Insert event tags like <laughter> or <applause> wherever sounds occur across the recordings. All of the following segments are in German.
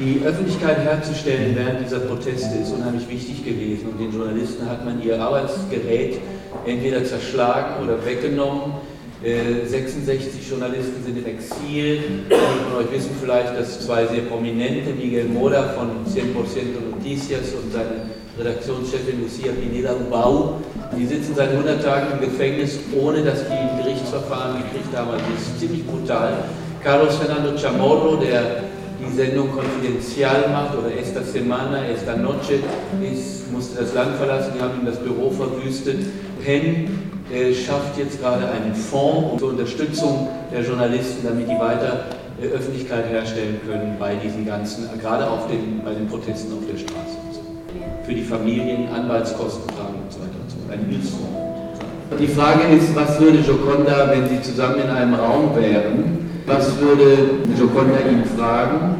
Die Öffentlichkeit herzustellen während dieser Proteste ist unheimlich wichtig gewesen und den Journalisten hat man ihr Arbeitsgerät entweder zerschlagen oder weggenommen. 66 äh, Journalisten sind im Exil. Einige von euch wissen vielleicht, dass zwei sehr prominente, Miguel Moda von 100% Noticias und seine Redaktionschefin Lucia Pineda Ubau, die sitzen seit 100 Tagen im Gefängnis, ohne dass die ein Gerichtsverfahren gekriegt haben. Also das ist ziemlich brutal. Carlos Fernando Chamorro, der die Sendung Confidencial macht, oder Esta Semana, Esta Noche, ist, musste das Land verlassen, die haben ihm das Büro verwüstet. Penn äh, schafft jetzt gerade einen Fonds zur Unterstützung der Journalisten, damit die weiter äh, Öffentlichkeit herstellen können bei diesen ganzen, gerade auf den, bei den Protesten auf der Straße. So. Für die Familien Anwaltskosten tragen und so weiter und so fort. Ein Hilfsfonds. Die Frage ist, was würde Joconda, wenn sie zusammen in einem Raum wären, was würde Joconda ihm fragen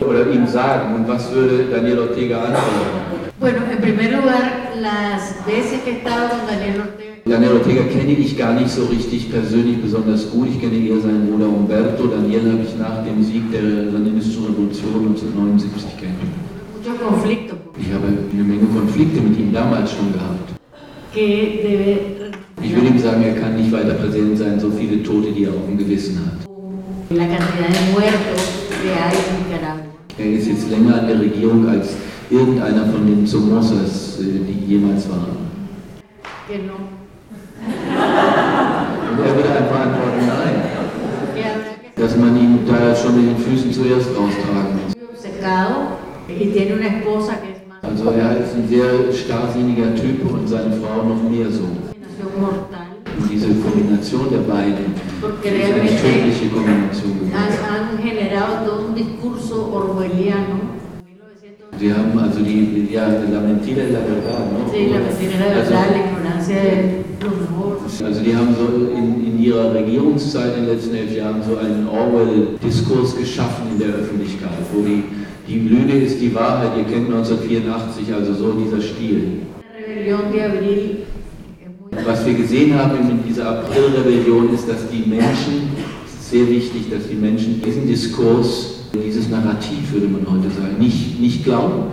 oder ihm sagen und was würde Daniel Ortega antworten? Bueno, en primer lugar, las veces que he estado con Daniel Ortega Daniel Ortega kenne ich gar nicht so richtig persönlich besonders gut. Ich kenne eher seinen Bruder Umberto. Daniel habe ich nach dem Sieg der sandinistischen Revolution 1979 kennengelernt. Ich habe eine Menge Konflikte mit ihm damals schon gehabt. Sagen, er kann nicht weiter präsent sein, so viele Tote, die er auf dem Gewissen hat. Er ist jetzt länger an der Regierung als irgendeiner von den Somosas, äh, die jemals waren. Genau. Und er würde einfach antworten, nein. Dass man ihn da schon mit den Füßen zuerst raustragen muss. Also er ist ein sehr starrsinniger Typ und seine Frau noch mehr so. Diese Kombination der beiden ist eine tödliche Kombination gewesen. Sie haben also die, ja, la mentira y la verdad, ¿no? Sí, la mentira y la verdad, la ignorancia Also die haben so in, in ihrer Regierungszeit in den letzten elf Jahren so einen Orwell-Diskurs geschaffen in der Öffentlichkeit, wo die, die Lüge ist die Wahrheit, ihr kennt 1984, also so dieser Stil. Was wir gesehen haben in dieser April-Rebellion ist, dass die Menschen, es ist sehr wichtig, dass die Menschen diesen Diskurs dieses Narrativ, würde man heute sagen, nicht, nicht glauben.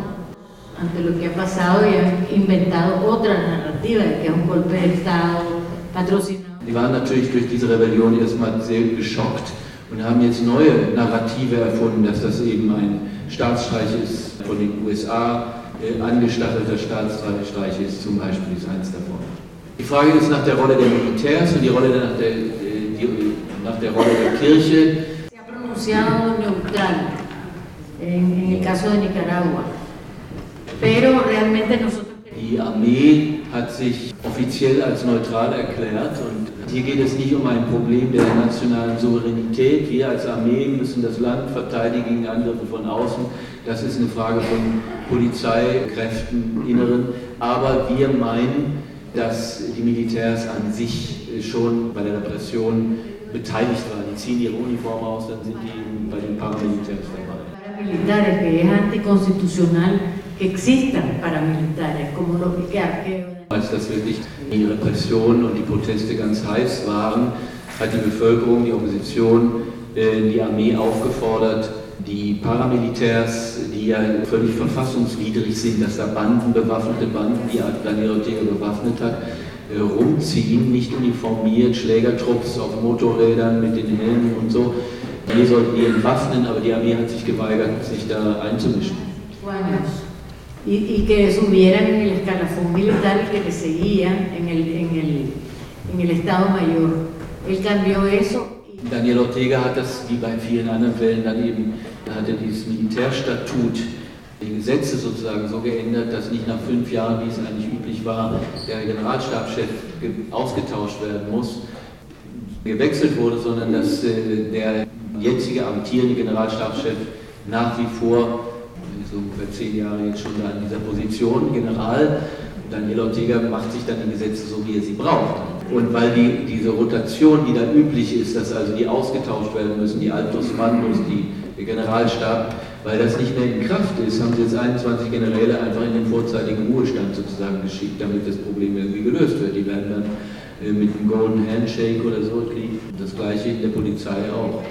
Ante lo que ha pasado han inventado otra narrativa, que es un golpe de Estado patrocinado. Die waren natürlich durch diese Rebellion erstmal sehr geschockt und haben jetzt neue Narrative erfunden, dass das eben ein Staatsstreich ist, von den USA äh, angestachelter Staatsstreich ist, zum Beispiel ist eins davon. Die Frage ist nach der Rolle der Militärs und die Rolle nach der, die, nach der Rolle der Kirche pronunciado neutral en, en el caso de Nicaragua. Pero realmente nosotros. Die Armee hat sich offiziell als neutral erklärt und hier geht es nicht um ein Problem der nationalen Souveränität. Wir als Armee müssen das Land verteidigen gegen Angriffe von außen. Das ist eine Frage von Polizeikräften, Inneren. Aber wir meinen, dass die Militärs an sich schon bei der Repression beteiligt waren. Die ziehen ihre Uniform aus, dann sind die bei den Paramilitärs dabei. Paramilitares, que es anticonstitucional que existan paramilitares, como lo que Als das wirklich die Repression und die Proteste ganz heiß waren, hat die Bevölkerung, die Opposition, äh, die Armee aufgefordert, die Paramilitärs, die ja völlig verfassungswidrig sind, dass da Banden, bewaffnete Banden, die Ortega bewaffnet hat, äh, rumziehen, nicht uniformiert, Schlägertrupps auf Motorrädern mit den Helmen und so. Wir sollten die entwaffnen, aber die Armee hat sich geweigert, sich da einzumischen. Y, y que subieran en el escalafón militar que le seguían en el, en el, en el Estado Mayor. Él cambió eso. Daniel Ortega hat das, wie bei vielen anderen Fällen, dann eben, hat er dieses Militärstatut die Gesetze sozusagen so geändert, dass nicht nach fünf Jahren, wie es eigentlich üblich war, der Generalstabschef ausgetauscht werden muss, gewechselt wurde, sondern dass äh, der jetzige amtierende Generalstabschef nach wie vor, so ungefähr zehn Jahre jetzt schon da in dieser Position, General, Daniel Ortega macht sich dann die Gesetze so, wie er sie braucht. Und weil die, diese Rotation, die dann üblich ist, dass also die ausgetauscht werden müssen, die Altos Mandos, die, der Generalstab, weil das nicht mehr in Kraft ist, haben sie jetzt 21 Generäle einfach in den vorzeitigen Ruhestand sozusagen geschickt, damit das Problem irgendwie gelöst wird. Die werden dann äh, mit einem Golden Handshake oder so kriegen. Das gleiche in der Polizei auch.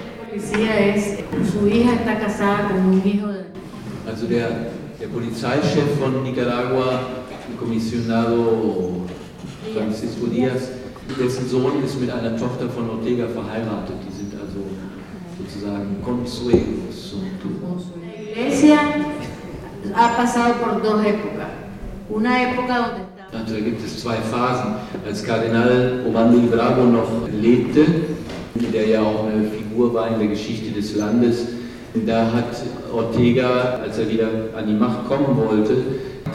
Also der, der Polizeichef von Nicaragua, Kommissionado Francisco Diaz, dessen Sohn ist mit einer Tochter von Ortega verheiratet. Die sind also sozusagen consuegos. Also da gibt es zwei Phasen. Als Kardinal Obando y Bravo noch lebte, der ja auch eine Figur war in der Geschichte des Landes, da hat Ortega, als er wieder an die Macht kommen wollte,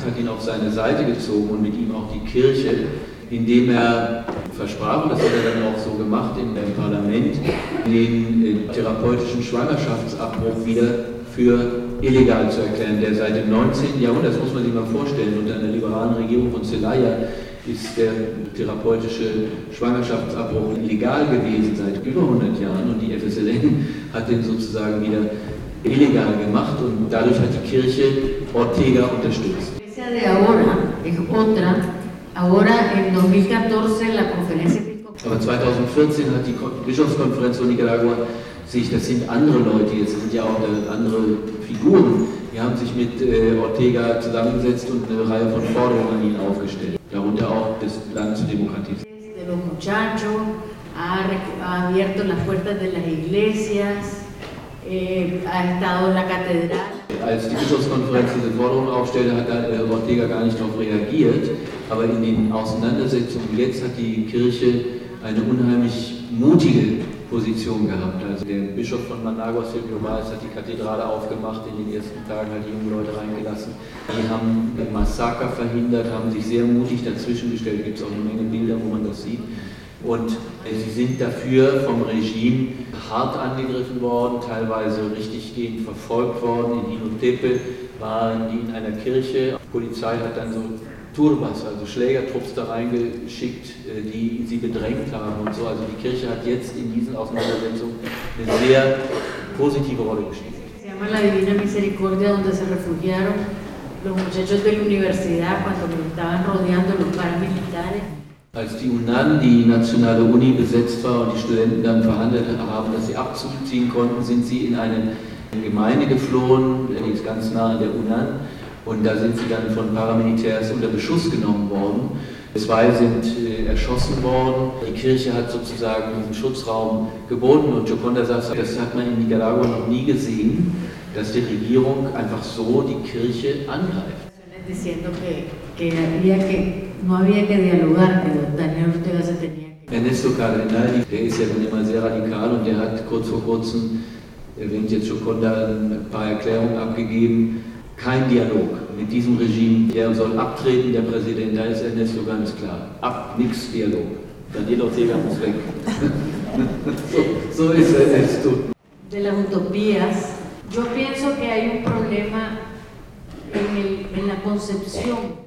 hat ihn auf seine Seite gezogen und mit ihm auch die Kirche, indem er versprach, und das hat er dann auch so gemacht im Parlament, den äh, therapeutischen Schwangerschaftsabbruch wieder für illegal zu erklären, der seit dem 19. Jahrhundert, das muss man sich mal vorstellen, unter einer liberalen Regierung von Zelaya ist der therapeutische Schwangerschaftsabbruch legal gewesen seit über 100 Jahren und die FSLN hat den sozusagen wieder illegal gemacht und dadurch hat die Kirche Ortega unterstützt. De ahora es otra. Ahora, en 2014, la conferencia Aber 2014 hat die Ko- Bischofskonferenz von Nicaragua sich, das sind andere Leute, jetzt sind ja auch andere Figuren, die haben sich mit äh, Ortega zusammengesetzt und eine Reihe von Forderungen an ihn aufgestellt, darunter auch das Land zu demokratisieren. ha, abierto las puertas de las iglesias, eh, ha estado la catedral. Als die Bischofskonferenz diese Forderung aufstellte, hat da, äh, Ortega gar nicht darauf reagiert, aber in den Auseinandersetzungen jetzt hat die Kirche eine unheimlich mutige Position gehabt. Also der Bischof von Managua, Silvio Valls, hat die Kathedrale aufgemacht, in den ersten Tagen hat die jungen Leute reingelassen. Die haben Massaker verhindert, haben sich sehr mutig dazwischen gestellt. Gibt es auch eine Menge Bilder, wo man das sieht. Und äh, sie sind dafür vom Regime hart angegriffen worden, teilweise richtiggehend verfolgt worden. In Inotepe waren die in einer Kirche. Die Polizei hat dann so Turbas, also Schlägertrupps da reingeschickt, äh, die sie bedrängt haben und so. Also die Kirche hat jetzt in diesen Auseinandersetzungen eine sehr positive Rolle gespielt. Se llama la Divina Misericordia, donde se refugiaron los muchachos de la universidad cuando estaban rodeando los paramilitares. Als die UNAN, die nationale Uni, besetzt war und die Studenten dann verhandelt haben, dass sie Abzug ziehen konnten, sind sie in eine Gemeinde geflohen, die ist ganz nah an der UNAN. Und da sind sie dann von Paramilitärs unter Beschuss genommen worden. Zwei sind äh, erschossen worden. Die Kirche hat sozusagen diesen Schutzraum geboten und Joconda sagt, das hat man in Nicaragua noch nie gesehen, dass die Regierung einfach so die Kirche angreift. No había que dialogar, que Daniel Ortega se tenía que... Ernesto Cardenal, der ist ja dann immer sehr radikal und der hat kurz vor kurzem, erwähnt jetzt Joconda, ein paar Erklärungen abgegeben. Kein Dialog mit diesem Regime. Der soll abtreten, der Präsident, da ist Ernesto ganz klar. Ab, nix Dialog. Daniel Ortega muss weg. <laughs> so, so ist Ernesto. de las utopías, yo pienso que hay un problema en, el- en la concepción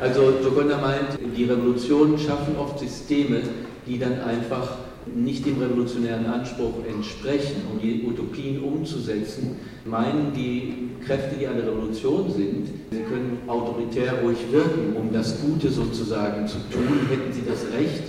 Also Joconda meint, die Revolutionen schaffen oft Systeme, die dann einfach nicht dem revolutionären Anspruch entsprechen, um die Utopien umzusetzen, meinen die Kräfte, die eine Revolution sind, sie können autoritär ruhig wirken, um das Gute sozusagen zu tun, hätten sie das Recht,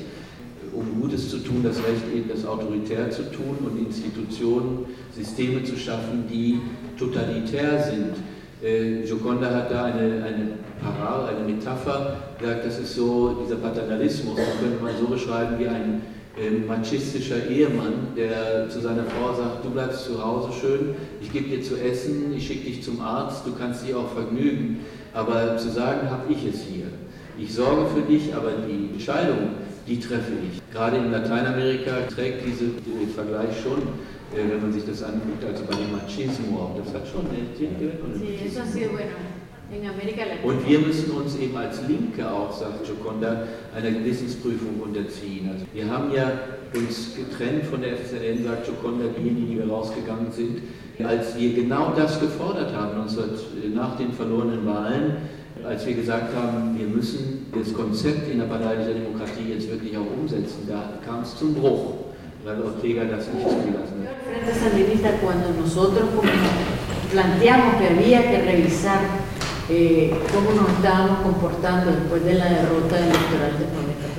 um Gutes zu tun, das Recht eben das autoritär zu tun und Institutionen, Systeme zu schaffen, die totalitär sind. Äh, Gioconda hat da eine, eine Parallel, eine Metapher gesagt, das ist so dieser Paternalismus, das könnte man so beschreiben wie ein äh, machistischer Ehemann, der zu seiner Frau sagt, du bleibst zu Hause schön, ich gebe dir zu essen, ich schicke dich zum Arzt, du kannst dich auch vergnügen, aber zu sagen, habe ich es hier. Ich sorge für dich, aber die Entscheidung, die treffe ich. Gerade in Lateinamerika trägt dieser Vergleich schon, wenn man sich das anguckt, also bei dem Machismo auch, das hat schon eine Latina. und wir müssen uns eben als Linke auch, sagt Gioconda, einer Gewissensprüfung unterziehen. Also wir haben ja uns getrennt von der FSLN, sagt Gioconda, diejenigen, die wir rausgegangen sind, als wir genau das gefordert haben, 19, nach den verlorenen Wahlen, als wir gesagt haben, wir müssen das Konzept innerparteilicher Demokratie jetzt wirklich auch umsetzen. Da kam es zum Bruch, nicht zugelassen hat. El Frente Sandinista, cuando nosotros planteamos que había que revisar eh, cómo nos estábamos comportando después de la derrota electoral de Carlos